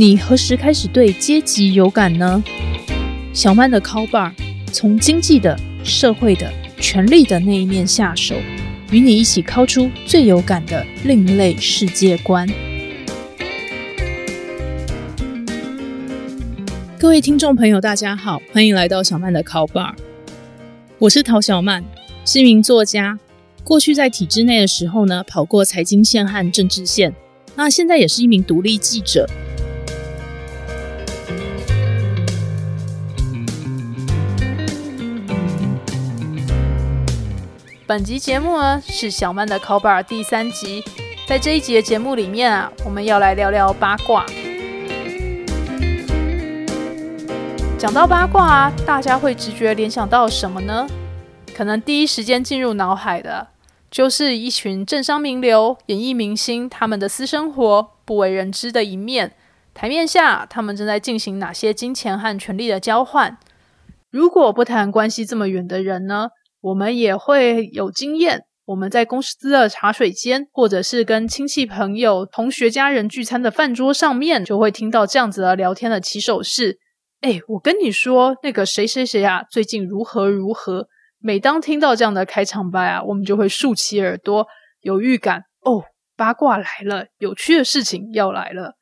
你何时开始对阶级有感呢？小曼的 Call Bar 从经济的、社会的、权力的那一面下手，与你一起敲出最有感的另类世界观。各位听众朋友，大家好，欢迎来到小曼的 Call Bar。我是陶小曼，是一名作家。过去在体制内的时候呢，跑过财经线和政治线，那现在也是一名独立记者。本集节目呢是小曼的 Call Bar 第三集，在这一集的节目里面啊，我们要来聊聊八卦。讲到八卦啊，大家会直觉联想到什么呢？可能第一时间进入脑海的，就是一群政商名流、演艺明星他们的私生活不为人知的一面。台面下，他们正在进行哪些金钱和权力的交换？如果不谈关系这么远的人呢？我们也会有经验，我们在公司的茶水间，或者是跟亲戚朋友、同学家人聚餐的饭桌上面，就会听到这样子的聊天的起手式。哎，我跟你说，那个谁谁谁啊，最近如何如何。每当听到这样的开场白啊，我们就会竖起耳朵，有预感哦，八卦来了，有趣的事情要来了。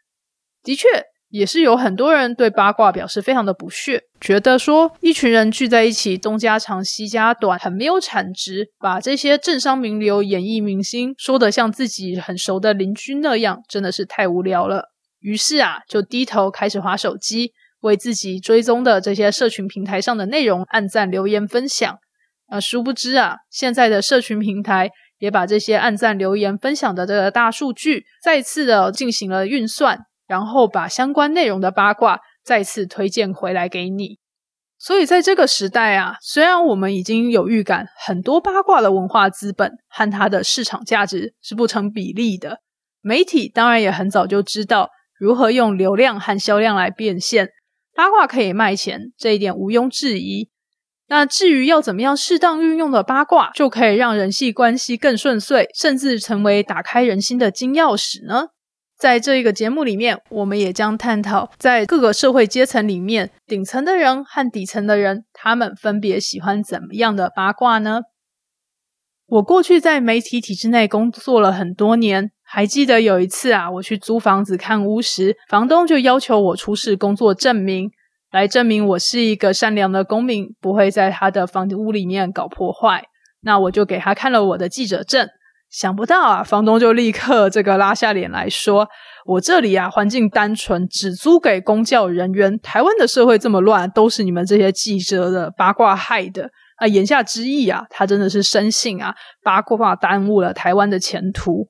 的确。也是有很多人对八卦表示非常的不屑，觉得说一群人聚在一起东家长西家短，很没有产值，把这些政商名流、演艺明星说的像自己很熟的邻居那样，真的是太无聊了。于是啊，就低头开始划手机，为自己追踪的这些社群平台上的内容按赞、留言、分享。啊，殊不知啊，现在的社群平台也把这些按赞、留言、分享的这个大数据再次的进行了运算。然后把相关内容的八卦再次推荐回来给你。所以在这个时代啊，虽然我们已经有预感，很多八卦的文化资本和它的市场价值是不成比例的。媒体当然也很早就知道如何用流量和销量来变现，八卦可以卖钱，这一点毋庸置疑。那至于要怎么样适当运用的八卦，就可以让人际关系更顺遂，甚至成为打开人心的金钥匙呢？在这一个节目里面，我们也将探讨在各个社会阶层里面，顶层的人和底层的人，他们分别喜欢怎么样的八卦呢？我过去在媒体体制内工作了很多年，还记得有一次啊，我去租房子看屋时，房东就要求我出示工作证明，来证明我是一个善良的公民，不会在他的房屋里面搞破坏。那我就给他看了我的记者证。想不到啊，房东就立刻这个拉下脸来说：“我这里啊，环境单纯，只租给公教人员。台湾的社会这么乱，都是你们这些记者的八卦害的啊！”言下之意啊，他真的是深信啊，八卦耽误了台湾的前途。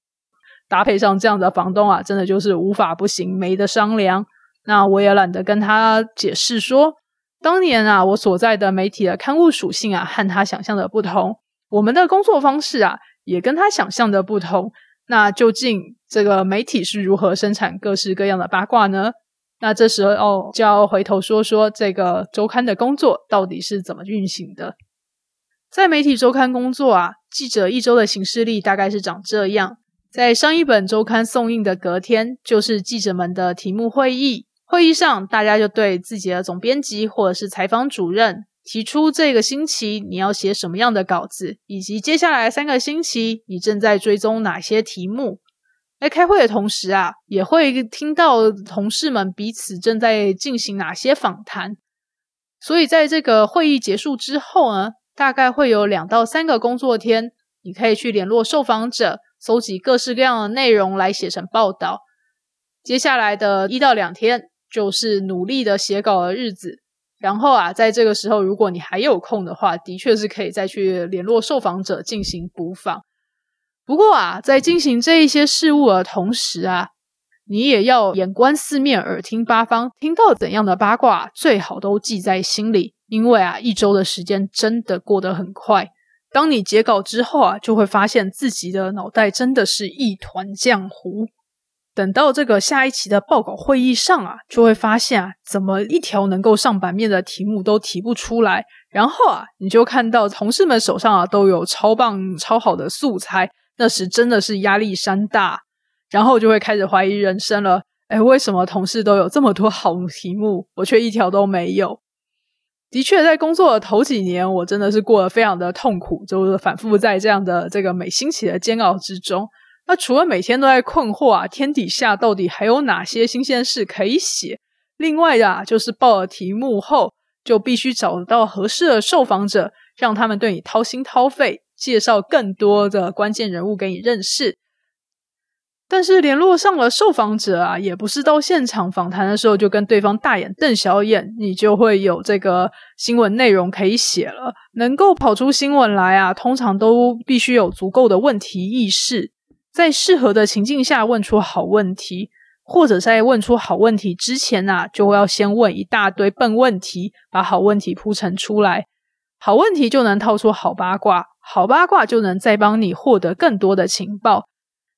搭配上这样的房东啊，真的就是无法不行，没得商量。那我也懒得跟他解释说，当年啊，我所在的媒体的刊物属性啊，和他想象的不同，我们的工作方式啊。也跟他想象的不同，那究竟这个媒体是如何生产各式各样的八卦呢？那这时候，就要回头说说这个周刊的工作到底是怎么运行的。在媒体周刊工作啊，记者一周的行事历大概是长这样：在上一本周刊送印的隔天，就是记者们的题目会议，会议上大家就对自己的总编辑或者是采访主任。提出这个星期你要写什么样的稿子，以及接下来三个星期你正在追踪哪些题目。在开会的同时啊，也会听到同事们彼此正在进行哪些访谈。所以在这个会议结束之后呢，大概会有两到三个工作天，你可以去联络受访者，搜集各式各样的内容来写成报道。接下来的一到两天，就是努力的写稿的日子。然后啊，在这个时候，如果你还有空的话，的确是可以再去联络受访者进行补访。不过啊，在进行这一些事务的同时啊，你也要眼观四面，耳听八方，听到怎样的八卦，最好都记在心里。因为啊，一周的时间真的过得很快。当你截稿之后啊，就会发现自己的脑袋真的是一团浆糊。等到这个下一期的报告会议上啊，就会发现啊，怎么一条能够上版面的题目都提不出来。然后啊，你就看到同事们手上啊都有超棒、超好的素材，那时真的是压力山大。然后就会开始怀疑人生了。哎，为什么同事都有这么多好题目，我却一条都没有？的确，在工作的头几年，我真的是过得非常的痛苦，就是反复在这样的这个每星期的煎熬之中。那除了每天都在困惑啊，天底下到底还有哪些新鲜事可以写？另外啊，就是报了题目后，就必须找到合适的受访者，让他们对你掏心掏肺，介绍更多的关键人物给你认识。但是联络上了受访者啊，也不是到现场访谈的时候就跟对方大眼瞪小眼，你就会有这个新闻内容可以写了。能够跑出新闻来啊，通常都必须有足够的问题意识，在适合的情境下问出好问题，或者在问出好问题之前啊，就要先问一大堆笨问题，把好问题铺陈出来，好问题就能套出好八卦，好八卦就能再帮你获得更多的情报。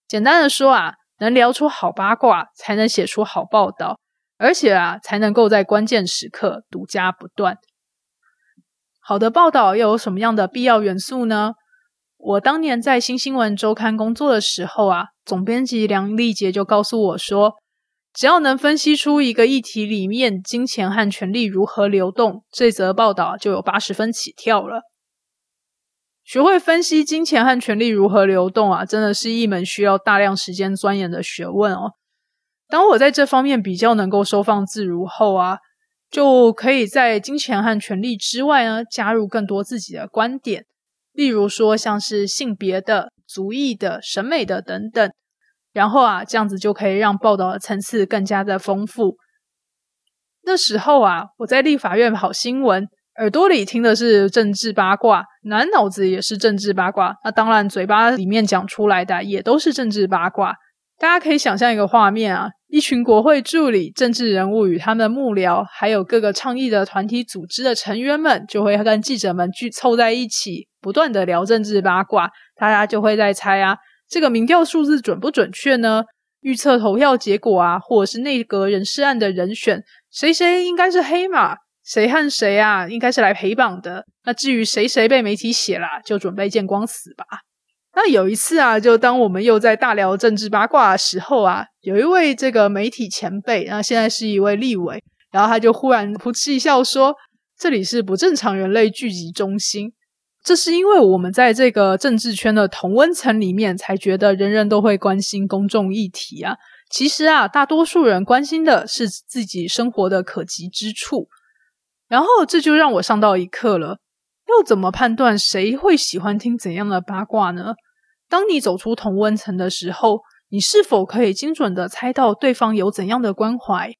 简单的说啊，能聊出好八卦，才能写出好报道，而且啊，才能够在关键时刻独家不断。好的报道又有什么样的必要元素呢？我当年在新新闻周刊工作的时候啊，总编辑梁丽杰就告诉我说，只要能分析出一个议题里面金钱和权力如何流动，这则报道就有八十分起跳了。学会分析金钱和权力如何流动啊，真的是一门需要大量时间钻研的学问哦。当我在这方面比较能够收放自如后啊，就可以在金钱和权力之外呢，加入更多自己的观点，例如说像是性别的、族裔的、审美的等等。然后啊，这样子就可以让报道的层次更加的丰富。那时候啊，我在立法院跑新闻。耳朵里听的是政治八卦，满脑子也是政治八卦。那当然，嘴巴里面讲出来的也都是政治八卦。大家可以想象一个画面啊，一群国会助理、政治人物与他们的幕僚，还有各个倡议的团体组织的成员们，就会跟记者们聚凑在一起，不断的聊政治八卦。大家就会在猜啊，这个民调数字准不准确呢？预测投票结果啊，或者是内阁人事案的人选，谁谁应该是黑马？谁和谁啊？应该是来陪绑的。那至于谁谁被媒体写了，就准备见光死吧。那有一次啊，就当我们又在大聊政治八卦的时候啊，有一位这个媒体前辈，那现在是一位立委，然后他就忽然噗嗤一笑说：“这里是不正常人类聚集中心。”这是因为我们在这个政治圈的同温层里面，才觉得人人都会关心公众议题啊。其实啊，大多数人关心的是自己生活的可及之处。然后这就让我上到一课了，要怎么判断谁会喜欢听怎样的八卦呢？当你走出同温层的时候，你是否可以精准的猜到对方有怎样的关怀？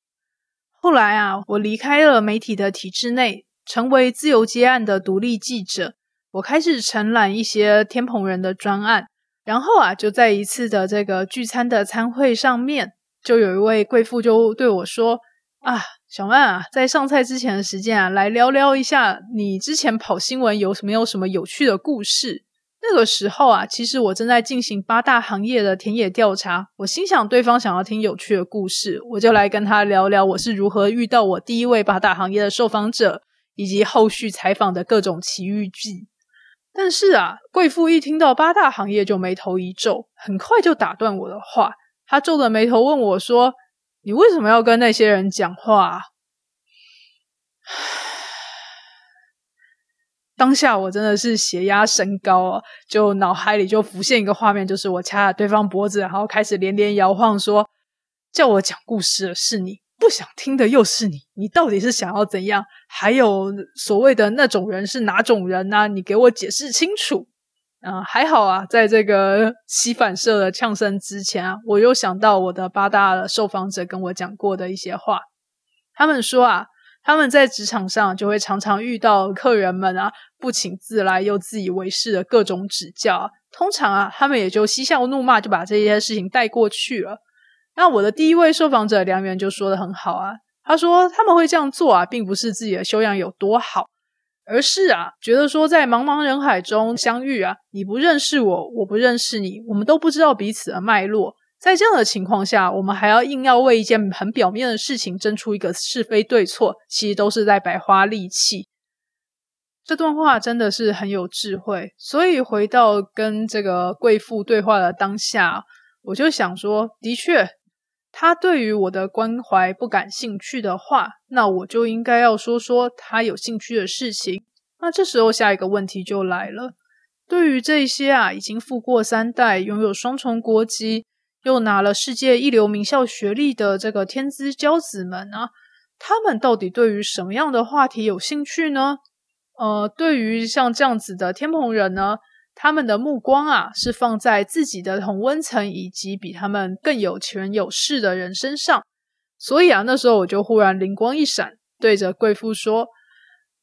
后来啊，我离开了媒体的体制内，成为自由接案的独立记者，我开始承揽一些天蓬人的专案。然后啊，就在一次的这个聚餐的餐会上面，就有一位贵妇就对我说。啊，小曼啊，在上菜之前的时间啊，来聊聊一下你之前跑新闻有没有什么有趣的故事？那个时候啊，其实我正在进行八大行业的田野调查，我心想对方想要听有趣的故事，我就来跟他聊聊我是如何遇到我第一位八大行业的受访者，以及后续采访的各种奇遇记。但是啊，贵妇一听到八大行业就眉头一皱，很快就打断我的话，他皱着眉头问我说。你为什么要跟那些人讲话？当下我真的是血压升高啊，就脑海里就浮现一个画面，就是我掐着对方脖子，然后开始连连摇晃，说：“叫我讲故事的是你，不想听的又是你，你到底是想要怎样？还有所谓的那种人是哪种人呢？你给我解释清楚。”啊，还好啊，在这个吸反射的呛声之前啊，我又想到我的八大受访者跟我讲过的一些话。他们说啊，他们在职场上就会常常遇到客人们啊不请自来又自以为是的各种指教，通常啊，他们也就嬉笑怒骂，就把这些事情带过去了。那我的第一位受访者梁元就说的很好啊，他说他们会这样做啊，并不是自己的修养有多好。而是啊，觉得说在茫茫人海中相遇啊，你不认识我，我不认识你，我们都不知道彼此的脉络。在这样的情况下，我们还要硬要为一件很表面的事情争出一个是非对错，其实都是在白花力气。这段话真的是很有智慧。所以回到跟这个贵妇对话的当下，我就想说，的确，他对于我的关怀不感兴趣的话，那我就应该要说说他有兴趣的事情。那这时候下一个问题就来了：对于这些啊已经富过三代、拥有双重国籍、又拿了世界一流名校学历的这个天之骄子们啊，他们到底对于什么样的话题有兴趣呢？呃，对于像这样子的天蓬人呢？他们的目光啊，是放在自己的同温层以及比他们更有权有势的人身上。所以啊，那时候我就忽然灵光一闪，对着贵妇说：“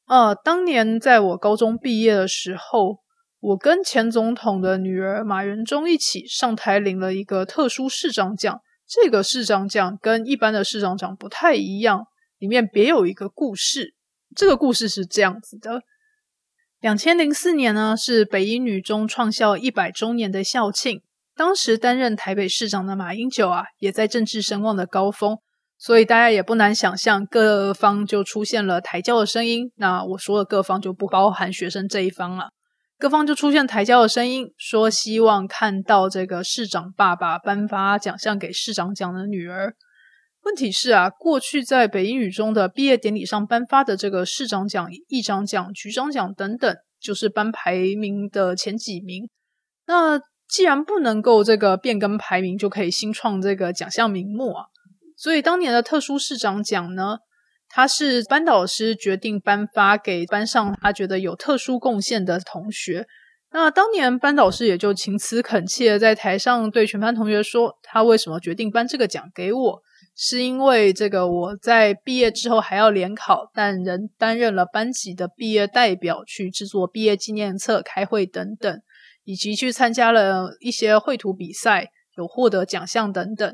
呃，当年在我高中毕业的时候，我跟前总统的女儿马元忠一起上台领了一个特殊市长奖。这个市长奖跟一般的市长奖不太一样，里面别有一个故事。这个故事是这样子的。”两千零四年呢，是北一女中创校一百周年的校庆。当时担任台北市长的马英九啊，也在政治声望的高峰，所以大家也不难想象，各方就出现了抬轿的声音。那我说的各方就不包含学生这一方了，各方就出现抬轿的声音，说希望看到这个市长爸爸颁发奖项给市长奖的女儿。问题是啊，过去在北英语中的毕业典礼上颁发的这个市长奖、议长奖、局长奖等等，就是颁排名的前几名。那既然不能够这个变更排名，就可以新创这个奖项名目啊。所以当年的特殊市长奖呢，他是班导师决定颁发给班上他觉得有特殊贡献的同学。那当年班导师也就情辞恳切在台上对全班同学说，他为什么决定颁这个奖给我。是因为这个，我在毕业之后还要联考，但仍担任了班级的毕业代表，去制作毕业纪念册、开会等等，以及去参加了一些绘图比赛，有获得奖项等等。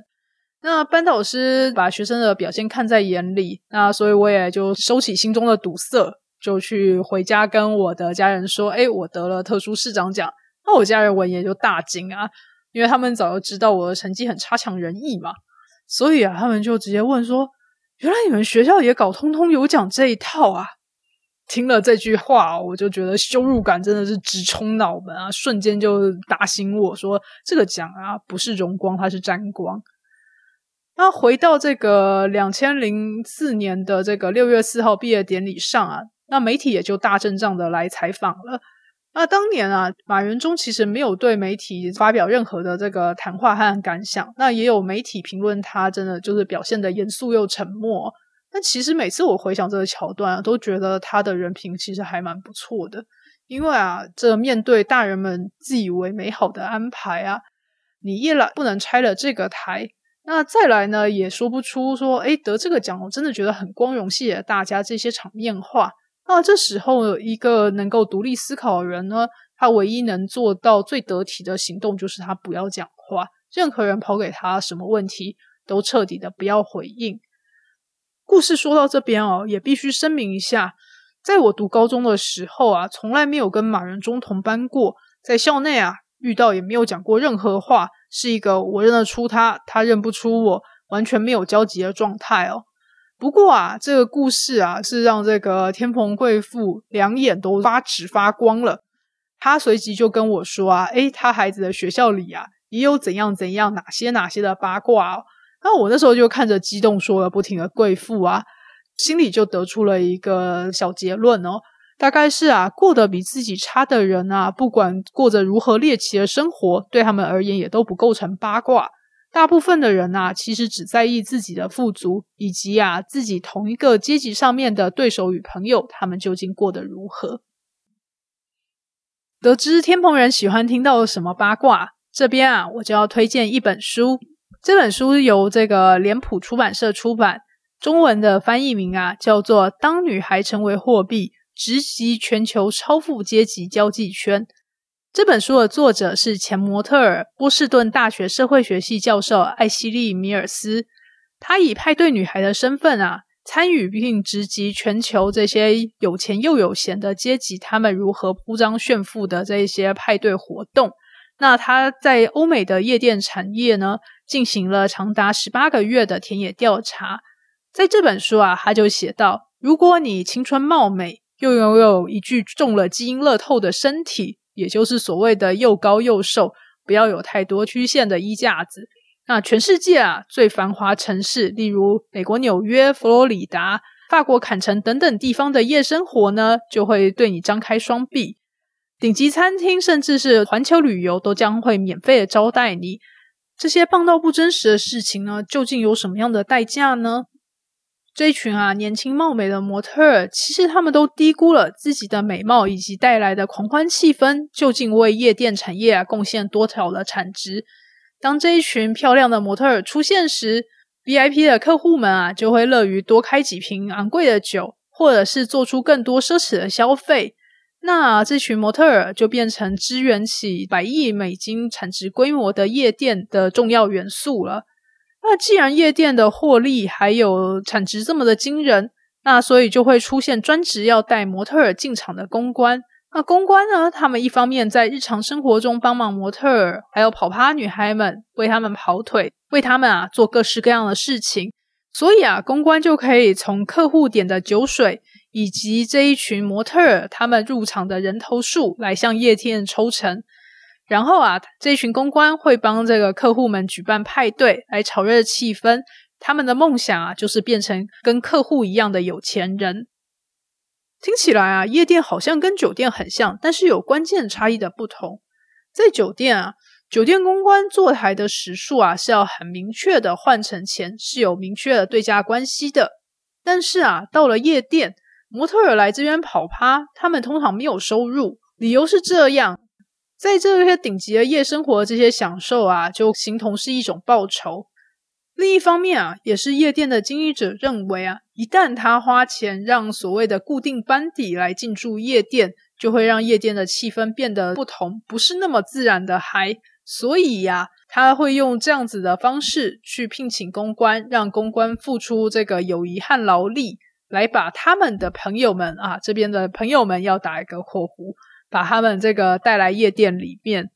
那班导师把学生的表现看在眼里，那所以我也就收起心中的堵塞，就去回家跟我的家人说：“哎，我得了特殊市长奖。”那我家人闻言就大惊啊，因为他们早就知道我的成绩很差强人意嘛。所以啊，他们就直接问说：“原来你们学校也搞通通有奖这一套啊？”听了这句话，我就觉得羞辱感真的是直冲脑门啊！瞬间就打醒我说：“这个奖啊，不是荣光，它是沾光。”那回到这个两千零四年的这个六月四号毕业典礼上啊，那媒体也就大阵仗的来采访了。那当年啊，马元忠其实没有对媒体发表任何的这个谈话和感想。那也有媒体评论他，真的就是表现的严肃又沉默。但其实每次我回想这个桥段啊，都觉得他的人品其实还蛮不错的。因为啊，这面对大人们自以为美好的安排啊，你一来不能拆了这个台，那再来呢，也说不出说，哎，得这个奖，我真的觉得很光荣，谢谢大家这些场面话。那这时候，一个能够独立思考的人呢，他唯一能做到最得体的行动，就是他不要讲话。任何人抛给他什么问题，都彻底的不要回应。故事说到这边哦，也必须声明一下，在我读高中的时候啊，从来没有跟马仁忠同班过，在校内啊遇到也没有讲过任何话，是一个我认得出他，他认不出我，完全没有交集的状态哦。不过啊，这个故事啊，是让这个天蓬贵妇两眼都发直发光了。她随即就跟我说啊，诶，她孩子的学校里啊，也有怎样怎样哪些哪些的八卦。哦。那我那时候就看着激动说了不停的贵妇啊，心里就得出了一个小结论哦，大概是啊，过得比自己差的人啊，不管过着如何猎奇的生活，对他们而言也都不构成八卦。大部分的人呐，其实只在意自己的富足，以及啊自己同一个阶级上面的对手与朋友，他们究竟过得如何。得知天蓬人喜欢听到什么八卦，这边啊我就要推荐一本书。这本书由这个脸谱出版社出版，中文的翻译名啊叫做《当女孩成为货币，直击全球超富阶级交际圈》。这本书的作者是前模特儿、波士顿大学社会学系教授艾希利·米尔斯。他以派对女孩的身份啊，参与并直击全球这些有钱又有闲的阶级，他们如何铺张炫富的这一些派对活动。那他在欧美的夜店产业呢，进行了长达十八个月的田野调查。在这本书啊，他就写到：如果你青春貌美，又拥有一具中了基因乐透的身体。也就是所谓的又高又瘦，不要有太多曲线的衣架子。那全世界啊最繁华城市，例如美国纽约、佛罗里达、法国坎城等等地方的夜生活呢，就会对你张开双臂。顶级餐厅甚至是环球旅游都将会免费的招待你。这些棒到不真实的事情呢，究竟有什么样的代价呢？这群啊年轻貌美的模特儿，其实他们都低估了自己的美貌以及带来的狂欢气氛，究竟为夜店产业啊贡献多少的产值。当这一群漂亮的模特儿出现时，VIP 的客户们啊就会乐于多开几瓶昂贵的酒，或者是做出更多奢侈的消费。那这群模特儿就变成支援起百亿美金产值规模的夜店的重要元素了。那既然夜店的获利还有产值这么的惊人，那所以就会出现专职要带模特儿进场的公关。那公关呢，他们一方面在日常生活中帮忙模特儿还有跑趴女孩们，为他们跑腿，为他们啊做各式各样的事情。所以啊，公关就可以从客户点的酒水。以及这一群模特儿，他们入场的人头数来向夜店抽成，然后啊，这群公关会帮这个客户们举办派对，来炒热气氛。他们的梦想啊，就是变成跟客户一样的有钱人。听起来啊，夜店好像跟酒店很像，但是有关键差异的不同。在酒店啊，酒店公关坐台的时数啊，是要很明确的换成钱，是有明确的对价关系的。但是啊，到了夜店。模特儿来这边跑趴，他们通常没有收入，理由是这样：在这些顶级的夜生活，这些享受啊，就形同是一种报酬。另一方面啊，也是夜店的经营者认为啊，一旦他花钱让所谓的固定班底来进驻夜店，就会让夜店的气氛变得不同，不是那么自然的嗨。所以呀，他会用这样子的方式去聘请公关，让公关付出这个友谊和劳力。来把他们的朋友们啊，这边的朋友们要打一个括弧，把他们这个带来夜店里面。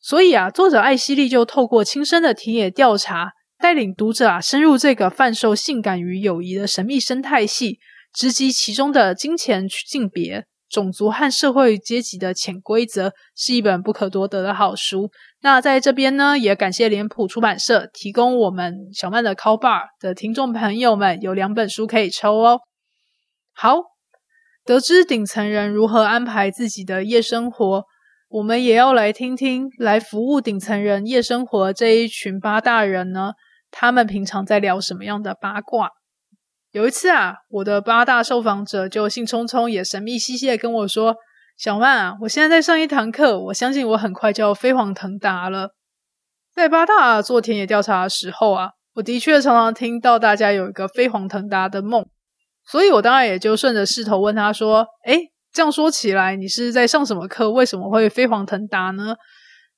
所以啊，作者艾希利就透过亲身的田野调查，带领读者啊深入这个贩售性感与友谊的神秘生态系，直击其中的金钱、性别、种族和社会阶级的潜规则，是一本不可多得的好书。那在这边呢，也感谢脸谱出版社提供我们小曼的 Call Bar 的听众朋友们有两本书可以抽哦。好，得知顶层人如何安排自己的夜生活，我们也要来听听来服务顶层人夜生活这一群八大人呢，他们平常在聊什么样的八卦？有一次啊，我的八大受访者就兴冲冲也神秘兮兮的跟我说：“小曼啊，我现在在上一堂课，我相信我很快就要飞黄腾达了。”在八大做田野调查的时候啊，我的确常常听到大家有一个飞黄腾达的梦。所以我当然也就顺着势头问他说：“哎，这样说起来，你是在上什么课？为什么会飞黄腾达呢？”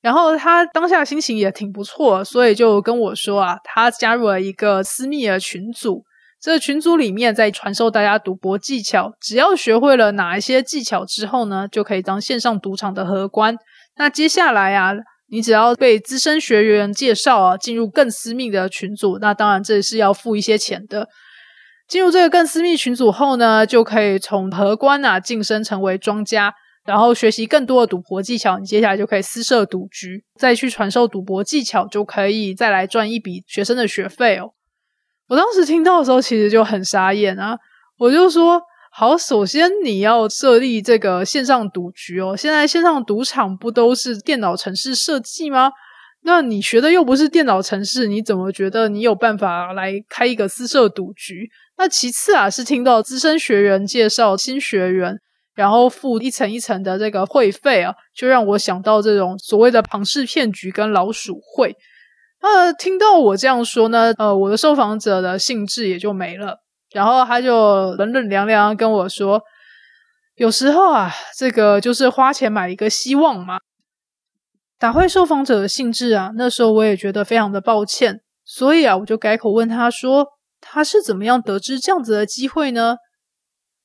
然后他当下心情也挺不错，所以就跟我说啊，他加入了一个私密的群组，这个群组里面在传授大家赌博技巧，只要学会了哪一些技巧之后呢，就可以当线上赌场的荷官。那接下来啊，你只要被资深学员介绍啊，进入更私密的群组，那当然这是要付一些钱的。进入这个更私密群组后呢，就可以从荷官啊晋升成为庄家，然后学习更多的赌博技巧。你接下来就可以私设赌局，再去传授赌博技巧，就可以再来赚一笔学生的学费哦。我当时听到的时候，其实就很傻眼啊！我就说：好，首先你要设立这个线上赌局哦。现在线上赌场不都是电脑程式设计吗？那你学的又不是电脑程式，你怎么觉得你有办法来开一个私设赌局？那其次啊，是听到资深学员介绍新学员，然后付一层一层的这个会费啊，就让我想到这种所谓的庞氏骗局跟老鼠会。那听到我这样说呢，呃，我的受访者的兴致也就没了，然后他就冷冷凉凉跟我说：“有时候啊，这个就是花钱买一个希望嘛。”打坏受访者的兴致啊，那时候我也觉得非常的抱歉，所以啊，我就改口问他说。他是怎么样得知这样子的机会呢？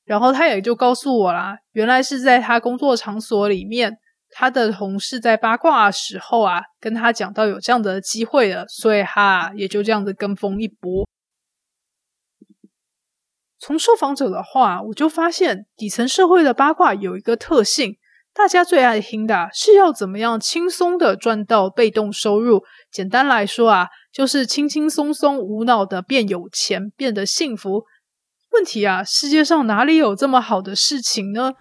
然后他也就告诉我啦，原来是在他工作场所里面，他的同事在八卦的时候啊，跟他讲到有这样的机会了，所以他也就这样子跟风一波。从受访者的话，我就发现底层社会的八卦有一个特性，大家最爱听的是要怎么样轻松的赚到被动收入。简单来说啊。就是轻轻松松、无脑的变有钱、变得幸福。问题啊，世界上哪里有这么好的事情呢？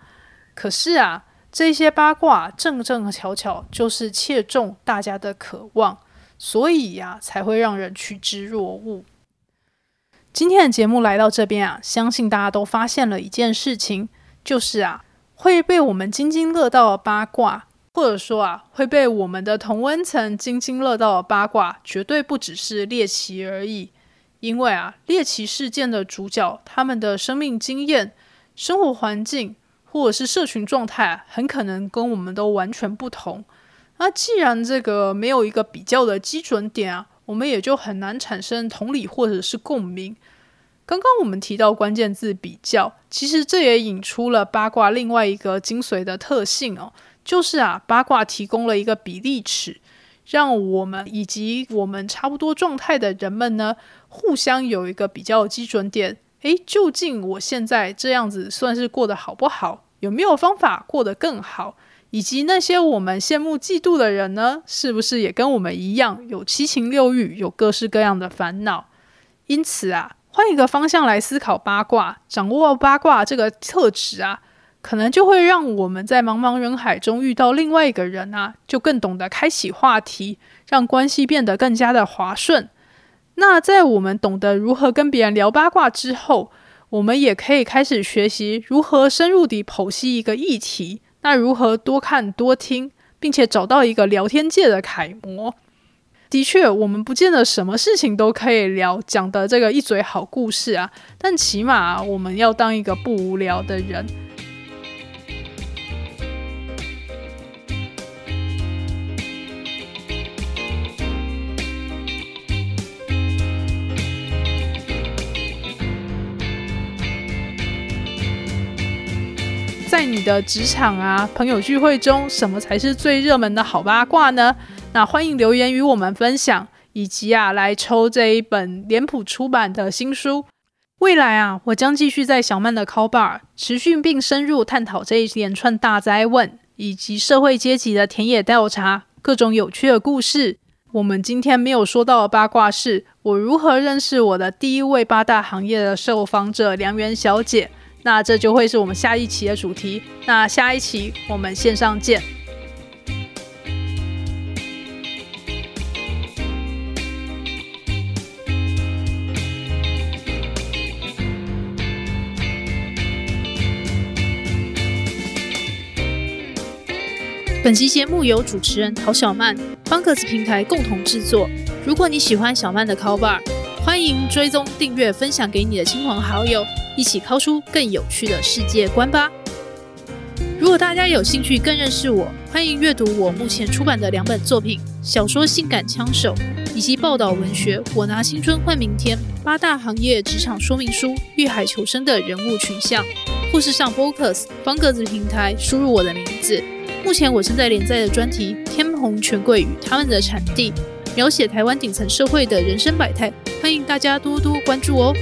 可是啊，这些八卦正正巧巧就是切中大家的渴望，所以呀，才会让人趋之若鹜。今天的节目来到这边啊，相信大家都发现了一件事情，就是啊，会被我们津津乐道的八卦。或者说啊，会被我们的同温层津津乐道的八卦，绝对不只是猎奇而已。因为啊，猎奇事件的主角，他们的生命经验、生活环境或者是社群状态，很可能跟我们都完全不同。那既然这个没有一个比较的基准点啊，我们也就很难产生同理或者是共鸣。刚刚我们提到关键字比较，其实这也引出了八卦另外一个精髓的特性哦。就是啊，八卦提供了一个比例尺，让我们以及我们差不多状态的人们呢，互相有一个比较基准点。诶，究竟我现在这样子算是过得好不好？有没有方法过得更好？以及那些我们羡慕嫉妒的人呢，是不是也跟我们一样有七情六欲，有各式各样的烦恼？因此啊，换一个方向来思考八卦，掌握八卦这个特质啊。可能就会让我们在茫茫人海中遇到另外一个人啊，就更懂得开启话题，让关系变得更加的滑顺。那在我们懂得如何跟别人聊八卦之后，我们也可以开始学习如何深入地剖析一个议题。那如何多看多听，并且找到一个聊天界的楷模？的确，我们不见得什么事情都可以聊，讲的这个一嘴好故事啊。但起码我们要当一个不无聊的人。在你的职场啊、朋友聚会中，什么才是最热门的好八卦呢？那欢迎留言与我们分享，以及啊来抽这一本脸谱出版的新书。未来啊，我将继续在小曼的 Call Bar 持续并深入探讨这一连串大灾问，以及社会阶级的田野调查，各种有趣的故事。我们今天没有说到的八卦是，我如何认识我的第一位八大行业的受访者梁媛小姐。那这就会是我们下一期的主题。那下一期我们线上见。本期节目由主持人陶小曼、方格子平台共同制作。如果你喜欢小曼的 Call Bar，欢迎追踪、订阅、分享给你的亲朋好友。一起敲出更有趣的世界观吧！如果大家有兴趣更认识我，欢迎阅读我目前出版的两本作品：小说《性感枪手》以及报道文学《我拿青春换明天》。八大行业职场说明书，遇海求生的人物群像，或是上 Focus 方格子平台输入我的名字。目前我正在连载的专题《天虹权贵与他们的产地》，描写台湾顶层社会的人生百态，欢迎大家多多关注哦！